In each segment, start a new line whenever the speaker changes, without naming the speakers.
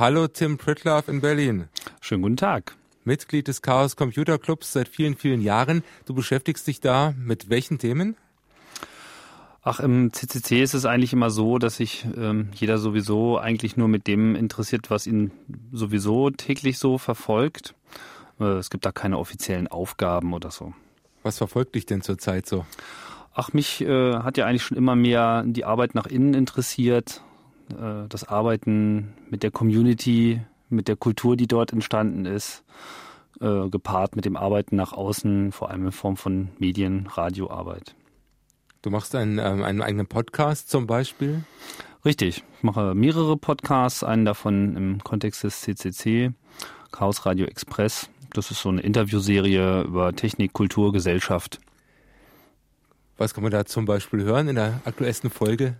Hallo Tim Pritloff in Berlin.
Schönen guten Tag.
Mitglied des Chaos Computer Clubs seit vielen, vielen Jahren. Du beschäftigst dich da mit welchen Themen?
Ach, im CCC ist es eigentlich immer so, dass sich ähm, jeder sowieso eigentlich nur mit dem interessiert, was ihn sowieso täglich so verfolgt. Äh, es gibt da keine offiziellen Aufgaben oder so.
Was verfolgt dich denn zurzeit so?
Ach, mich äh, hat ja eigentlich schon immer mehr die Arbeit nach innen interessiert, äh, das Arbeiten mit der Community, mit der Kultur, die dort entstanden ist, äh, gepaart mit dem Arbeiten nach außen, vor allem in Form von Medien, Radioarbeit.
Du machst einen, ähm, einen eigenen Podcast zum Beispiel?
Richtig, ich mache mehrere Podcasts, einen davon im Kontext des CCC, Chaos Radio Express. Das ist so eine Interviewserie über Technik, Kultur, Gesellschaft.
Was kann man da zum Beispiel hören in der aktuellsten Folge?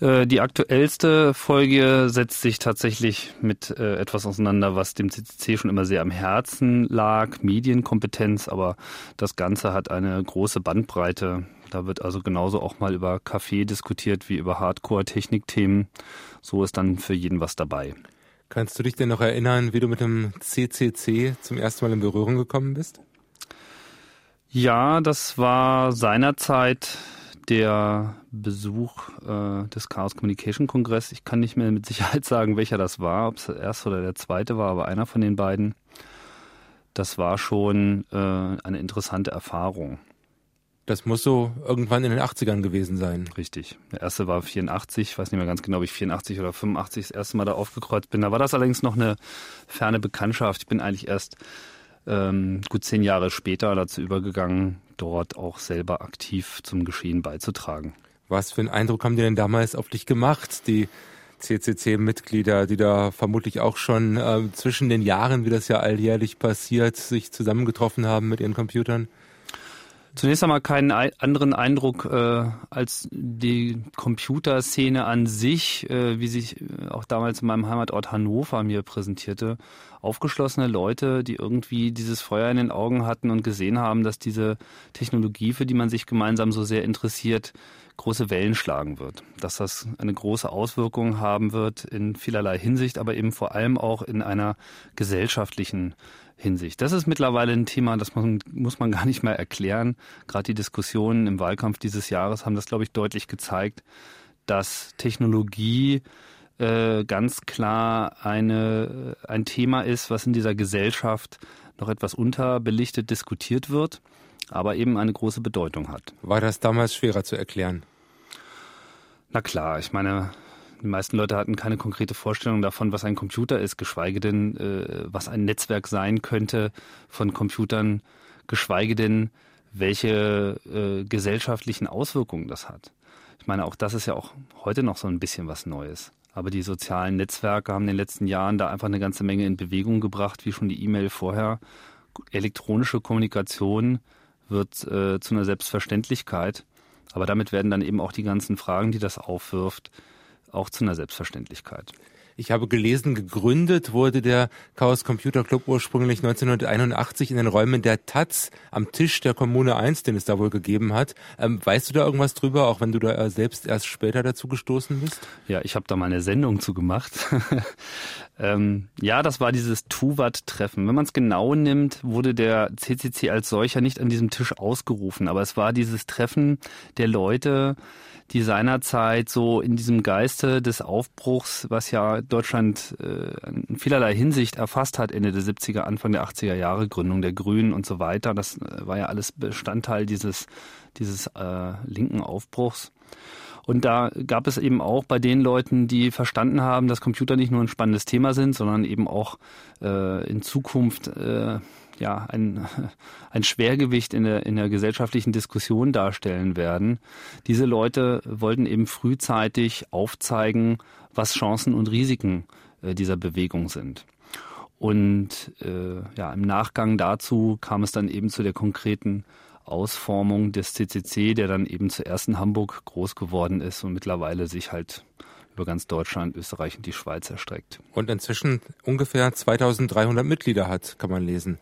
Äh, die aktuellste Folge setzt sich tatsächlich mit äh, etwas auseinander, was dem CCC schon immer sehr am Herzen lag, Medienkompetenz, aber das Ganze hat eine große Bandbreite. Da wird also genauso auch mal über Kaffee diskutiert wie über Hardcore-Technikthemen. So ist dann für jeden was dabei.
Kannst du dich denn noch erinnern, wie du mit dem CCC zum ersten Mal in Berührung gekommen bist?
Ja, das war seinerzeit der Besuch äh, des Chaos Communication Kongress. Ich kann nicht mehr mit Sicherheit sagen, welcher das war, ob es der erste oder der zweite war, aber einer von den beiden. Das war schon äh, eine interessante Erfahrung.
Das muss so irgendwann in den 80ern gewesen sein.
Richtig. Der erste war 84. Ich weiß nicht mehr ganz genau, ob ich 84 oder 85 das erste Mal da aufgekreuzt bin. Da war das allerdings noch eine ferne Bekanntschaft. Ich bin eigentlich erst ähm, gut zehn Jahre später dazu übergegangen, dort auch selber aktiv zum Geschehen beizutragen.
Was für einen Eindruck haben die denn damals auf dich gemacht, die CCC-Mitglieder, die da vermutlich auch schon äh, zwischen den Jahren, wie das ja alljährlich passiert, sich zusammengetroffen haben mit ihren Computern?
Zunächst einmal keinen anderen Eindruck äh, als die Computerszene an sich, äh, wie sich äh, auch damals in meinem Heimatort Hannover mir präsentierte. Aufgeschlossene Leute, die irgendwie dieses Feuer in den Augen hatten und gesehen haben, dass diese Technologie, für die man sich gemeinsam so sehr interessiert, große Wellen schlagen wird. Dass das eine große Auswirkung haben wird in vielerlei Hinsicht, aber eben vor allem auch in einer gesellschaftlichen Hinsicht. Das ist mittlerweile ein Thema, das man, muss man gar nicht mehr erklären. Gerade die Diskussionen im Wahlkampf dieses Jahres haben das, glaube ich, deutlich gezeigt, dass Technologie äh, ganz klar eine, ein Thema ist, was in dieser Gesellschaft noch etwas unterbelichtet diskutiert wird, aber eben eine große Bedeutung hat.
War das damals schwerer zu erklären?
Na klar, ich meine, die meisten Leute hatten keine konkrete Vorstellung davon, was ein Computer ist, geschweige denn, äh, was ein Netzwerk sein könnte von Computern, geschweige denn, welche äh, gesellschaftlichen Auswirkungen das hat. Ich meine, auch das ist ja auch heute noch so ein bisschen was Neues. Aber die sozialen Netzwerke haben in den letzten Jahren da einfach eine ganze Menge in Bewegung gebracht, wie schon die E-Mail vorher. Elektronische Kommunikation wird äh, zu einer Selbstverständlichkeit. Aber damit werden dann eben auch die ganzen Fragen, die das aufwirft, auch zu einer Selbstverständlichkeit.
Ich habe gelesen, gegründet wurde der Chaos Computer Club ursprünglich 1981 in den Räumen der Taz am Tisch der Kommune 1, den es da wohl gegeben hat. Ähm, weißt du da irgendwas drüber, auch wenn du da selbst erst später dazu gestoßen bist?
Ja, ich habe da mal eine Sendung zu gemacht. ähm, ja, das war dieses Tuvat-Treffen. Wenn man es genau nimmt, wurde der CCC als solcher nicht an diesem Tisch ausgerufen, aber es war dieses Treffen der Leute, die seinerzeit so in diesem Geiste des Aufbruchs, was ja Deutschland äh, in vielerlei Hinsicht erfasst hat, Ende der 70er, Anfang der 80er Jahre, Gründung der Grünen und so weiter, das äh, war ja alles Bestandteil dieses, dieses äh, linken Aufbruchs. Und da gab es eben auch bei den Leuten, die verstanden haben, dass Computer nicht nur ein spannendes Thema sind, sondern eben auch äh, in Zukunft äh, ja, ein, ein Schwergewicht in der, in der gesellschaftlichen Diskussion darstellen werden. Diese Leute wollten eben frühzeitig aufzeigen, was Chancen und Risiken äh, dieser Bewegung sind. Und äh, ja, im Nachgang dazu kam es dann eben zu der konkreten Ausformung des CCC, der dann eben zuerst in Hamburg groß geworden ist und mittlerweile sich halt über ganz Deutschland, Österreich und die Schweiz erstreckt.
Und inzwischen ungefähr 2300 Mitglieder hat, kann man lesen.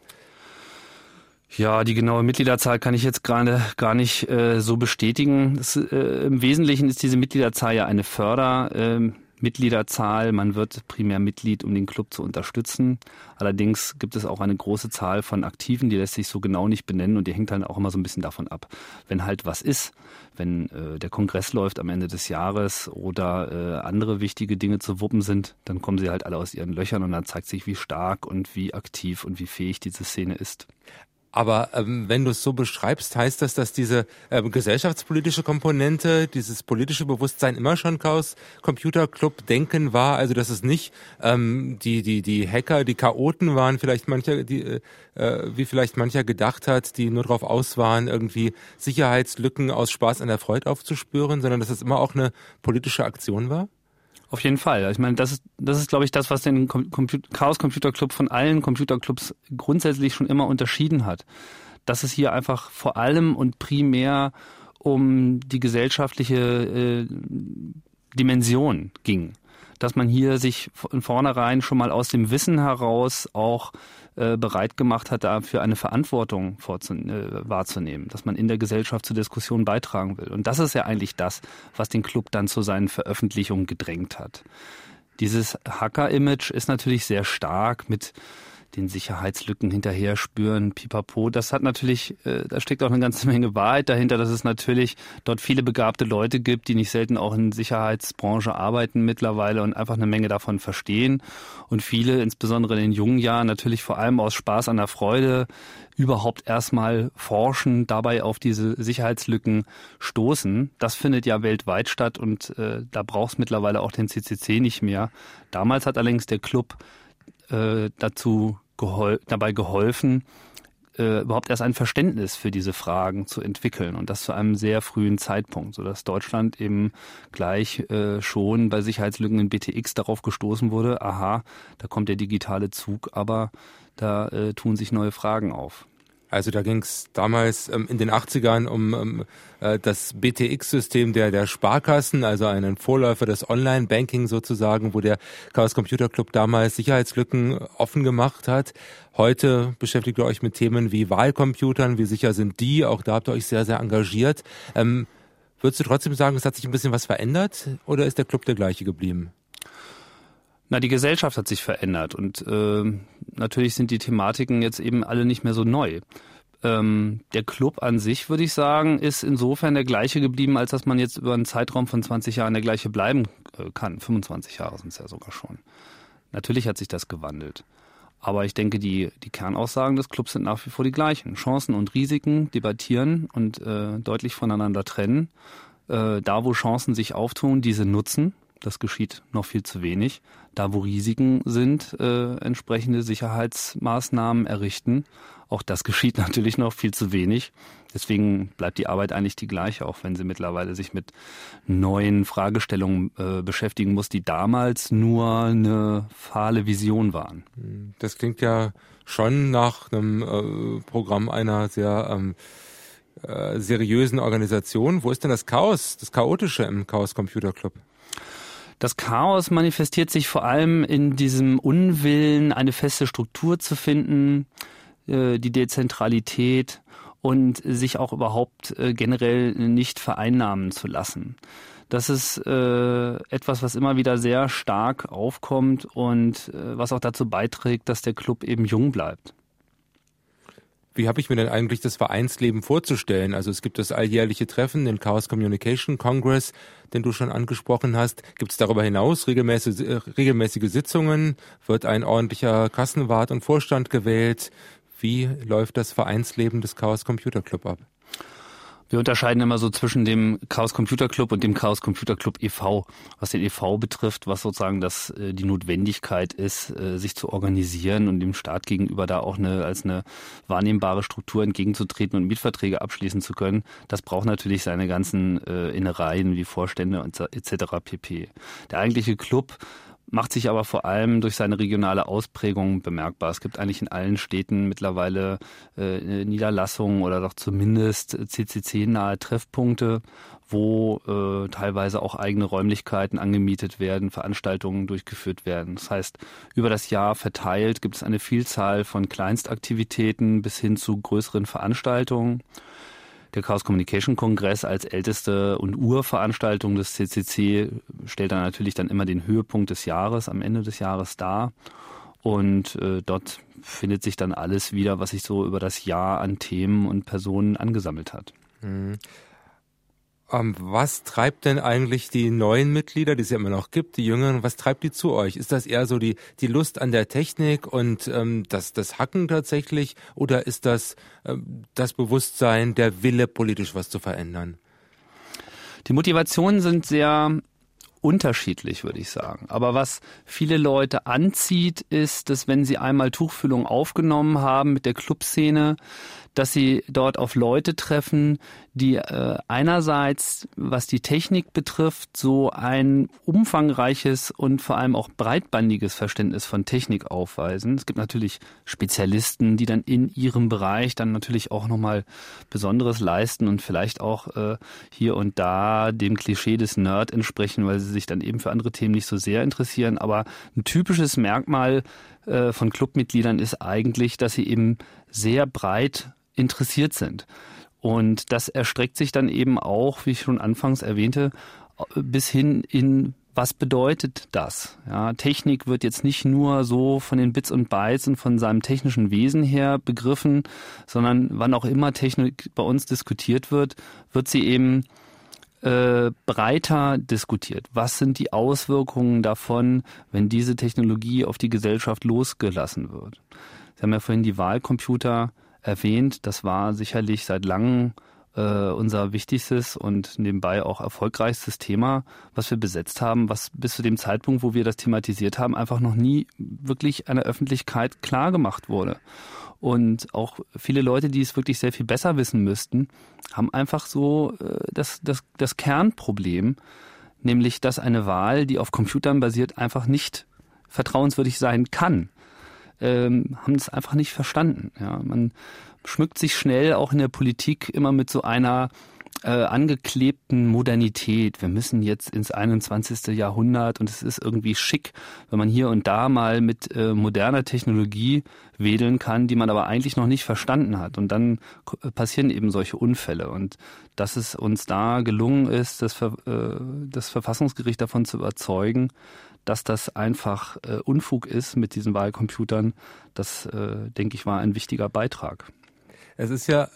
Ja, die genaue Mitgliederzahl kann ich jetzt gerade gar nicht äh, so bestätigen. Das, äh, Im Wesentlichen ist diese Mitgliederzahl ja eine Fördermitgliedschaft. Mitgliederzahl. Man wird primär Mitglied, um den Club zu unterstützen. Allerdings gibt es auch eine große Zahl von Aktiven, die lässt sich so genau nicht benennen und die hängt halt auch immer so ein bisschen davon ab. Wenn halt was ist, wenn äh, der Kongress läuft am Ende des Jahres oder äh, andere wichtige Dinge zu wuppen sind, dann kommen sie halt alle aus ihren Löchern und dann zeigt sich, wie stark und wie aktiv und wie fähig diese Szene ist.
Aber ähm, wenn du es so beschreibst, heißt das, dass diese ähm, gesellschaftspolitische Komponente, dieses politische Bewusstsein immer schon Chaos Computer Club Denken war, also dass es nicht ähm, die die die Hacker, die Chaoten waren, vielleicht mancher die äh, äh wie vielleicht mancher gedacht hat, die nur darauf aus waren, irgendwie Sicherheitslücken aus Spaß an der Freude aufzuspüren, sondern dass es immer auch eine politische Aktion war?
Auf jeden Fall. Ich meine, das ist, das ist, glaube ich, das, was den Chaos Computer Club von allen Computerclubs grundsätzlich schon immer unterschieden hat. Dass es hier einfach vor allem und primär um die gesellschaftliche äh, Dimension ging dass man hier sich von vornherein schon mal aus dem Wissen heraus auch äh, bereit gemacht hat, dafür eine Verantwortung äh, wahrzunehmen, dass man in der Gesellschaft zur Diskussion beitragen will. Und das ist ja eigentlich das, was den Club dann zu seinen Veröffentlichungen gedrängt hat. Dieses Hacker-Image ist natürlich sehr stark mit den Sicherheitslücken hinterher spüren, pipapo. Das hat natürlich, äh, da steckt auch eine ganze Menge Wahrheit dahinter, dass es natürlich dort viele begabte Leute gibt, die nicht selten auch in Sicherheitsbranche arbeiten mittlerweile und einfach eine Menge davon verstehen. Und viele, insbesondere in den jungen Jahren, natürlich vor allem aus Spaß an der Freude, überhaupt erstmal forschen, dabei auf diese Sicherheitslücken stoßen. Das findet ja weltweit statt und äh, da braucht es mittlerweile auch den CCC nicht mehr. Damals hat allerdings der Club äh, dazu gehol dabei geholfen, äh, überhaupt erst ein Verständnis für diese Fragen zu entwickeln und das zu einem sehr frühen Zeitpunkt, sodass Deutschland eben gleich äh, schon bei Sicherheitslücken in BTX darauf gestoßen wurde, aha, da kommt der digitale Zug, aber da äh, tun sich neue Fragen auf.
Also da ging es damals ähm, in den 80ern um ähm, äh, das BTX-System der, der Sparkassen, also einen Vorläufer des Online-Banking sozusagen, wo der Chaos Computer Club damals Sicherheitslücken offen gemacht hat. Heute beschäftigt ihr euch mit Themen wie Wahlcomputern, wie sicher sind die? Auch da habt ihr euch sehr, sehr engagiert. Ähm, würdest du trotzdem sagen, es hat sich ein bisschen was verändert oder ist der Club der gleiche geblieben?
Na, die Gesellschaft hat sich verändert und äh, natürlich sind die Thematiken jetzt eben alle nicht mehr so neu. Ähm, der Club an sich, würde ich sagen, ist insofern der gleiche geblieben, als dass man jetzt über einen Zeitraum von 20 Jahren der gleiche bleiben äh, kann. 25 Jahre sind es ja sogar schon. Natürlich hat sich das gewandelt. Aber ich denke, die, die Kernaussagen des Clubs sind nach wie vor die gleichen. Chancen und Risiken debattieren und äh, deutlich voneinander trennen. Äh, da, wo Chancen sich auftun, diese nutzen das geschieht noch viel zu wenig. Da, wo Risiken sind, äh, entsprechende Sicherheitsmaßnahmen errichten. Auch das geschieht natürlich noch viel zu wenig. Deswegen bleibt die Arbeit eigentlich die gleiche, auch wenn sie mittlerweile sich mit neuen Fragestellungen äh, beschäftigen muss, die damals nur eine fahle Vision waren.
Das klingt ja schon nach einem äh, Programm einer sehr ähm, äh, seriösen Organisation. Wo ist denn das Chaos, das Chaotische im Chaos Computer Club?
Das Chaos manifestiert sich vor allem in diesem Unwillen, eine feste Struktur zu finden, äh, die Dezentralität und sich auch überhaupt äh, generell nicht vereinnahmen zu lassen. Das ist äh, etwas, was immer wieder sehr stark aufkommt und was auch dazu beiträgt, dass der Club eben jung bleibt.
Wie habe ich mir denn eigentlich das Vereinsleben vorzustellen? Also es gibt das alljährliche Treffen, den Chaos Communication Congress, den du schon angesprochen hast. Gibt es darüber hinaus regelmäßige, äh, regelmäßige Sitzungen? Wird ein ordentlicher Kassenwart und Vorstand gewählt? Wie läuft das Vereinsleben des Chaos Computer Club ab?
Wir unterscheiden immer so zwischen dem Chaos Computer Club und dem Chaos Computer Club e.V., was den e.V. betrifft, was sozusagen das, äh, die Notwendigkeit ist, äh, sich zu organisieren und dem Staat gegenüber da auch eine, als eine wahrnehmbare Struktur entgegenzutreten und Mietverträge abschließen zu können. Das braucht natürlich seine ganzen äh, Innereien wie Vorstände und etc. pp. Der eigentliche Club macht sich aber vor allem durch seine regionale Ausprägung bemerkbar. Es gibt eigentlich in allen Städten mittlerweile äh, Niederlassungen oder doch zumindest CCC-nahe Treffpunkte, wo äh, teilweise auch eigene Räumlichkeiten angemietet werden, Veranstaltungen durchgeführt werden. Das heißt, über das Jahr verteilt gibt es eine Vielzahl von Kleinstaktivitäten bis hin zu größeren Veranstaltungen. Der Chaos Communication Kongress als älteste und Urveranstaltung des CCC stellt dann natürlich dann immer den Höhepunkt des Jahres am Ende des Jahres dar. Und äh, dort findet sich dann alles wieder, was sich so über das Jahr an Themen und Personen angesammelt hat. Mhm.
Ähm, was treibt denn eigentlich die neuen Mitglieder, die es ja immer noch gibt, die Jüngeren, was treibt die zu euch? Ist das eher so die, die Lust an der Technik und ähm, das, das Hacken tatsächlich oder ist das ähm, das Bewusstsein, der Wille, politisch was zu verändern?
Die Motivationen sind sehr unterschiedlich, würde ich sagen. Aber was viele Leute anzieht, ist, dass wenn sie einmal Tuchfühlung aufgenommen haben mit der Clubszene, dass sie dort auf Leute treffen, die äh, einerseits, was die Technik betrifft, so ein umfangreiches und vor allem auch breitbandiges Verständnis von Technik aufweisen. Es gibt natürlich Spezialisten, die dann in ihrem Bereich dann natürlich auch nochmal Besonderes leisten und vielleicht auch äh, hier und da dem Klischee des Nerd entsprechen, weil sie sich dann eben für andere Themen nicht so sehr interessieren. Aber ein typisches Merkmal äh, von Clubmitgliedern ist eigentlich, dass sie eben sehr breit interessiert sind. Und das erstreckt sich dann eben auch, wie ich schon anfangs erwähnte, bis hin in was bedeutet das? Ja, Technik wird jetzt nicht nur so von den Bits und Bytes und von seinem technischen Wesen her begriffen, sondern wann auch immer Technik bei uns diskutiert wird, wird sie eben äh, breiter diskutiert. Was sind die Auswirkungen davon, wenn diese Technologie auf die Gesellschaft losgelassen wird? Sie haben ja vorhin die Wahlcomputer erwähnt. Das war sicherlich seit langem äh, unser wichtigstes und nebenbei auch erfolgreichstes Thema, was wir besetzt haben, was bis zu dem Zeitpunkt, wo wir das thematisiert haben, einfach noch nie wirklich einer Öffentlichkeit klar gemacht wurde. Und auch viele Leute, die es wirklich sehr viel besser wissen müssten, haben einfach so äh, das, das, das Kernproblem, nämlich dass eine Wahl, die auf Computern basiert, einfach nicht vertrauenswürdig sein kann ähm, haben das einfach nicht verstanden. Ja, man schmückt sich schnell auch in der Politik immer mit so einer äh, angeklebten Modernität. Wir müssen jetzt ins 21. Jahrhundert und es ist irgendwie schick, wenn man hier und da mal mit äh, moderner Technologie wedeln kann, die man aber eigentlich noch nicht verstanden hat. Und dann passieren eben solche Unfälle. Und dass es uns da gelungen ist, das, Ver äh, das Verfassungsgericht davon zu überzeugen, dass das einfach äh, Unfug ist mit diesen Wahlcomputern, das, äh, denke ich, war ein wichtiger Beitrag.
Es ist ja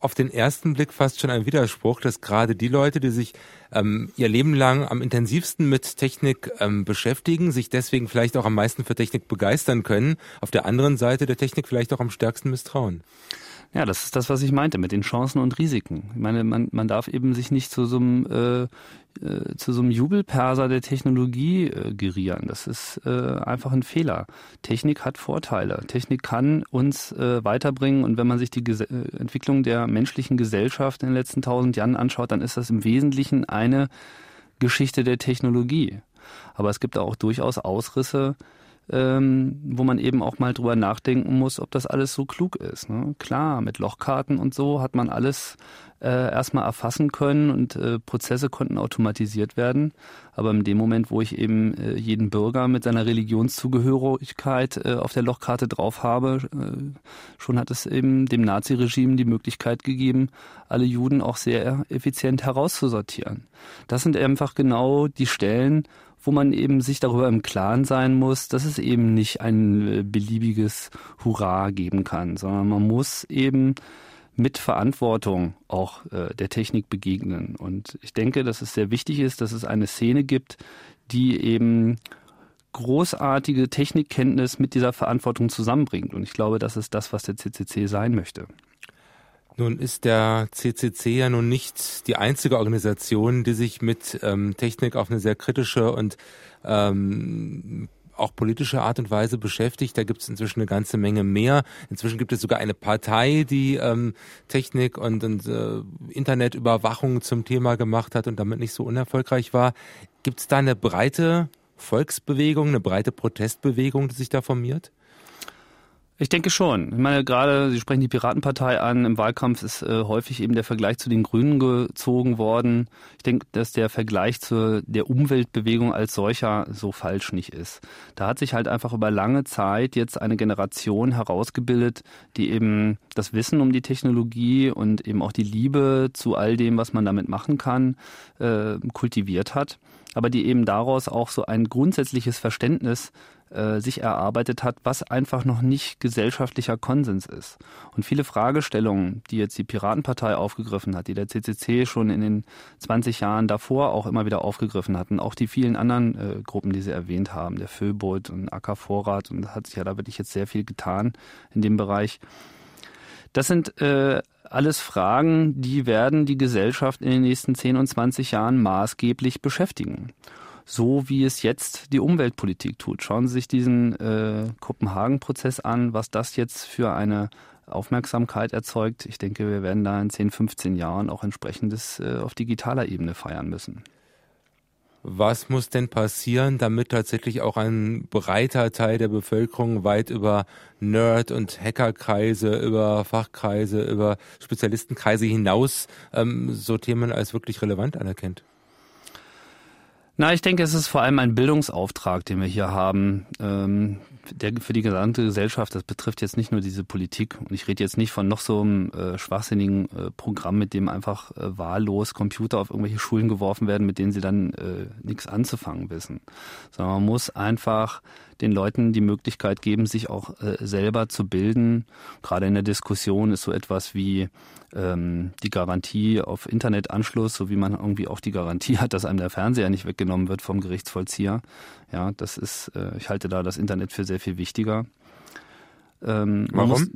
auf den ersten Blick fast schon ein Widerspruch, dass gerade die Leute, die sich ähm, ihr Leben lang am intensivsten mit Technik ähm, beschäftigen, sich deswegen vielleicht auch am meisten für Technik begeistern können, auf der anderen Seite der Technik vielleicht auch am stärksten misstrauen.
Ja, das ist das, was ich meinte mit den Chancen und Risiken. Ich meine, man, man darf eben sich nicht zu so einem äh, äh, zu so einem Jubelperser der Technologie äh, gerieren. Das ist äh, einfach ein Fehler. Technik hat Vorteile. Technik kann uns äh, weiterbringen und wenn man sich die Ges äh, Entwicklung der menschlichen Gesellschaft in den letzten tausend Jahren anschaut, dann ist das im Wesentlichen eine Geschichte der Technologie. Aber es gibt auch durchaus Ausrisse, ähm, wo man eben auch mal drüber nachdenken muss, ob das alles so klug ist. Ne? Klar, mit Lochkarten und so hat man alles äh, erstmal erfassen können und äh, Prozesse konnten automatisiert werden. Aber in dem Moment, wo ich eben äh, jeden Bürger mit seiner Religionszugehörigkeit äh, auf der Lochkarte drauf habe, äh, schon hat es eben dem Naziregime die Möglichkeit gegeben, alle Juden auch sehr effizient herauszusortieren. Das sind einfach genau die Stellen, wo man eben sich darüber im Klaren sein muss, dass es eben nicht ein äh, beliebiges Hurra geben kann, sondern man muss eben mit Verantwortung auch äh, der Technik begegnen. Und ich denke, dass es sehr wichtig ist, dass es eine Szene gibt, die eben großartige Technikkenntnis mit dieser Verantwortung zusammenbringt. Und ich glaube, das ist das, was der CCC sein möchte.
Nun ist der CCC ja nun nicht die einzige Organisation, die sich mit ähm, Technik auf eine sehr kritische und ähm, auch politische Art und Weise beschäftigt. Da gibt es inzwischen eine ganze Menge mehr. Inzwischen gibt es sogar eine Partei, die ähm, Technik und, und äh, Internetüberwachung zum Thema gemacht hat und damit nicht so unerfolgreich war. Gibt es da eine breite Volksbewegung, eine breite Protestbewegung, die sich da formiert?
Ich denke schon. Ich meine, gerade, Sie sprechen die Piratenpartei an, im Wahlkampf ist äh, häufig eben der Vergleich zu den Grünen gezogen worden. Ich denke, dass der Vergleich zu der Umweltbewegung als solcher so falsch nicht ist. Da hat sich halt einfach über lange Zeit jetzt eine Generation herausgebildet, die eben das Wissen um die Technologie und eben auch die Liebe zu all dem, was man damit machen kann, äh, kultiviert hat aber die eben daraus auch so ein grundsätzliches Verständnis äh, sich erarbeitet hat, was einfach noch nicht gesellschaftlicher Konsens ist. Und viele Fragestellungen, die jetzt die Piratenpartei aufgegriffen hat, die der CCC schon in den 20 Jahren davor auch immer wieder aufgegriffen hatten, auch die vielen anderen äh, Gruppen, die Sie erwähnt haben, der Föbot und Ackervorrat, und hat sich ja da wirklich jetzt sehr viel getan in dem Bereich. Das sind äh, alles Fragen, die werden die Gesellschaft in den nächsten 10 und 20 Jahren maßgeblich beschäftigen so wie es jetzt die Umweltpolitik tut. Schauen Sie sich diesen äh, Kopenhagen-Prozess an, was das jetzt für eine Aufmerksamkeit erzeugt. Ich denke, wir werden da in 10, 15 Jahren auch entsprechendes äh, auf digitaler Ebene feiern müssen.
Was muss denn passieren, damit tatsächlich auch ein breiter Teil der Bevölkerung weit über Nerd- und Hackerkreise, über Fachkreise, über Spezialistenkreise hinaus ähm, so Themen als wirklich relevant anerkennt?
Na, ich denke, es ist vor allem ein Bildungsauftrag, den wir hier haben, ähm, der für die gesamte Gesellschaft. Das betrifft jetzt nicht nur diese Politik. Und ich rede jetzt nicht von noch so einem äh, schwachsinnigen äh, Programm, mit dem einfach äh, wahllos Computer auf irgendwelche Schulen geworfen werden, mit denen sie dann äh, nichts anzufangen wissen. Sondern man muss einfach den Leuten die Möglichkeit geben, sich auch äh, selber zu bilden. Gerade in der Diskussion ist so etwas wie ähm, die Garantie auf Internetanschluss, so wie man irgendwie auch die Garantie hat, dass einem der Fernseher nicht weggenommen wird vom Gerichtsvollzieher. Ja, das ist, äh, ich halte da das Internet für sehr viel wichtiger.
Ähm, Warum? Muss,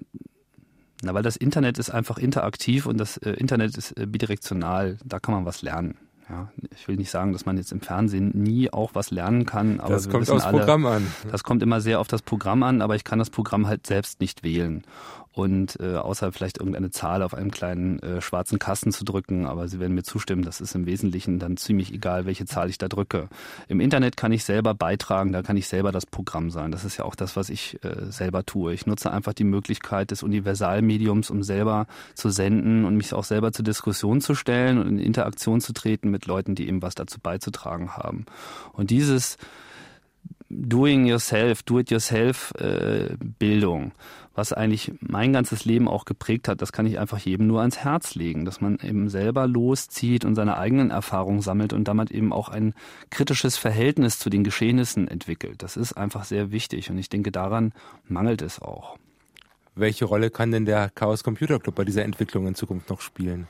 na, weil das Internet ist einfach interaktiv und das äh, Internet ist äh, bidirektional. Da kann man was lernen. Ja, ich will nicht sagen, dass man jetzt im Fernsehen nie auch was lernen kann, aber
das kommt aufs alle, Programm an.
Das kommt immer sehr auf das Programm an, aber ich kann das Programm halt selbst nicht wählen und äh, außer vielleicht irgendeine Zahl auf einem kleinen äh, schwarzen Kasten zu drücken, aber Sie werden mir zustimmen, das ist im Wesentlichen dann ziemlich egal, welche Zahl ich da drücke. Im Internet kann ich selber beitragen, da kann ich selber das Programm sein. Das ist ja auch das, was ich äh, selber tue. Ich nutze einfach die Möglichkeit des Universalmediums, um selber zu senden und mich auch selber zur Diskussion zu stellen und in Interaktion zu treten mit Leuten, die eben was dazu beizutragen haben. Und dieses Doing Yourself, Do-it-yourself äh, Bildung, was eigentlich mein ganzes Leben auch geprägt hat, das kann ich einfach jedem nur ans Herz legen, dass man eben selber loszieht und seine eigenen Erfahrungen sammelt und damit eben auch ein kritisches Verhältnis zu den Geschehnissen entwickelt. Das ist einfach sehr wichtig und ich denke, daran mangelt es auch.
Welche Rolle kann denn der Chaos Computer Club bei dieser Entwicklung in Zukunft noch spielen?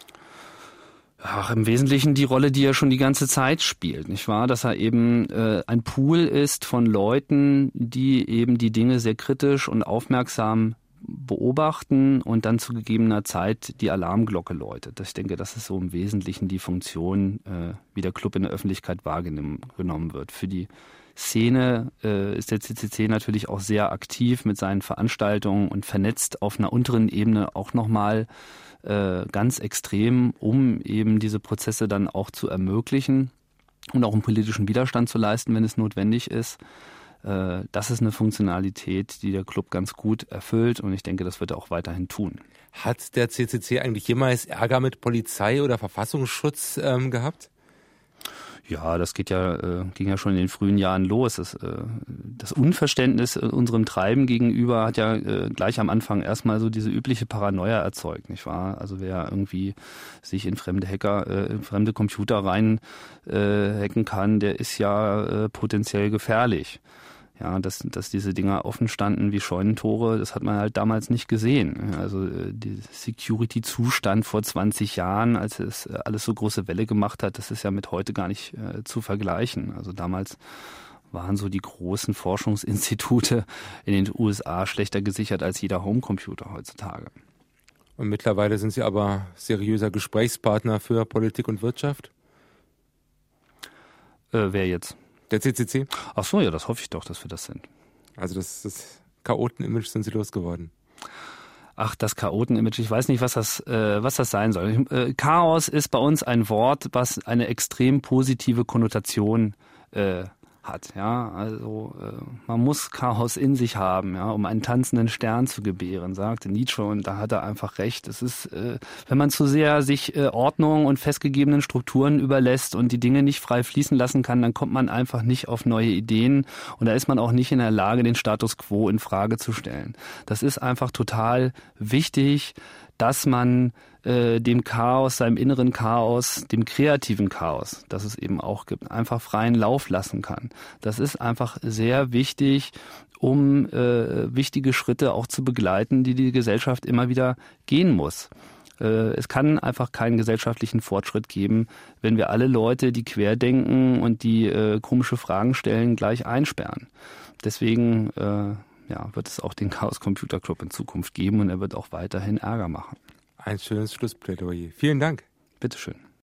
Ach, im Wesentlichen die Rolle, die er schon die ganze Zeit spielt, nicht wahr? Dass er eben äh, ein Pool ist von Leuten, die eben die Dinge sehr kritisch und aufmerksam beobachten und dann zu gegebener Zeit die Alarmglocke läutet. Ich denke, das ist so im Wesentlichen die Funktion, äh, wie der Club in der Öffentlichkeit wahrgenommen wird. Für die Szene äh, ist der CCC natürlich auch sehr aktiv mit seinen Veranstaltungen und vernetzt auf einer unteren Ebene auch nochmal äh, ganz extrem, um eben diese Prozesse dann auch zu ermöglichen und auch einen politischen Widerstand zu leisten, wenn es notwendig ist. Äh, das ist eine Funktionalität, die der Club ganz gut erfüllt und ich denke, das wird er auch weiterhin tun.
Hat der CCC eigentlich jemals Ärger mit Polizei oder Verfassungsschutz ähm, gehabt?
Ja, das geht ja, äh, ging ja schon in den frühen Jahren los. Das, äh, das Unverständnis unserem Treiben gegenüber hat ja äh, gleich am Anfang erstmal so diese übliche Paranoia erzeugt, nicht wahr? Also wer irgendwie sich in fremde Hacker, äh, in fremde Computer rein äh, hacken kann, der ist ja äh, potenziell gefährlich. Ja, dass, dass diese Dinger offen standen wie Scheunentore, das hat man halt damals nicht gesehen. Also äh, der Security-Zustand vor 20 Jahren, als es äh, alles so große Welle gemacht hat, das ist ja mit heute gar nicht äh, zu vergleichen. Also damals waren so die großen Forschungsinstitute in den USA schlechter gesichert als jeder Homecomputer heutzutage.
Und mittlerweile sind Sie aber seriöser Gesprächspartner für Politik und Wirtschaft?
Äh, wer jetzt?
Der CCC?
Ach so, ja, das hoffe ich doch, dass wir das sind.
Also das, das Chaoten-Image sind Sie losgeworden.
Ach, das Chaoten-Image, ich weiß nicht, was das, äh, was das sein soll. Äh, Chaos ist bei uns ein Wort, was eine extrem positive Konnotation äh, hat. Ja, also äh, man muss Chaos in sich haben, ja, um einen tanzenden Stern zu gebären, sagte Nietzsche und da hat er einfach recht. Es ist, äh, wenn man zu sehr sich äh, Ordnung und festgegebenen Strukturen überlässt und die Dinge nicht frei fließen lassen kann, dann kommt man einfach nicht auf neue Ideen und da ist man auch nicht in der Lage, den Status quo in Frage zu stellen. Das ist einfach total wichtig, dass man äh, dem Chaos, seinem inneren Chaos, dem kreativen Chaos, das es eben auch gibt, einfach freien Lauf lassen kann. Das ist einfach sehr wichtig, um äh, wichtige Schritte auch zu begleiten, die die Gesellschaft immer wieder gehen muss. Äh, es kann einfach keinen gesellschaftlichen Fortschritt geben, wenn wir alle Leute, die querdenken und die äh, komische Fragen stellen, gleich einsperren. Deswegen äh, ja, wird es auch den Chaos Computer Club in Zukunft geben und er wird auch weiterhin Ärger machen.
Ein schönes Schlussplädoyer. Vielen Dank.
Bitteschön.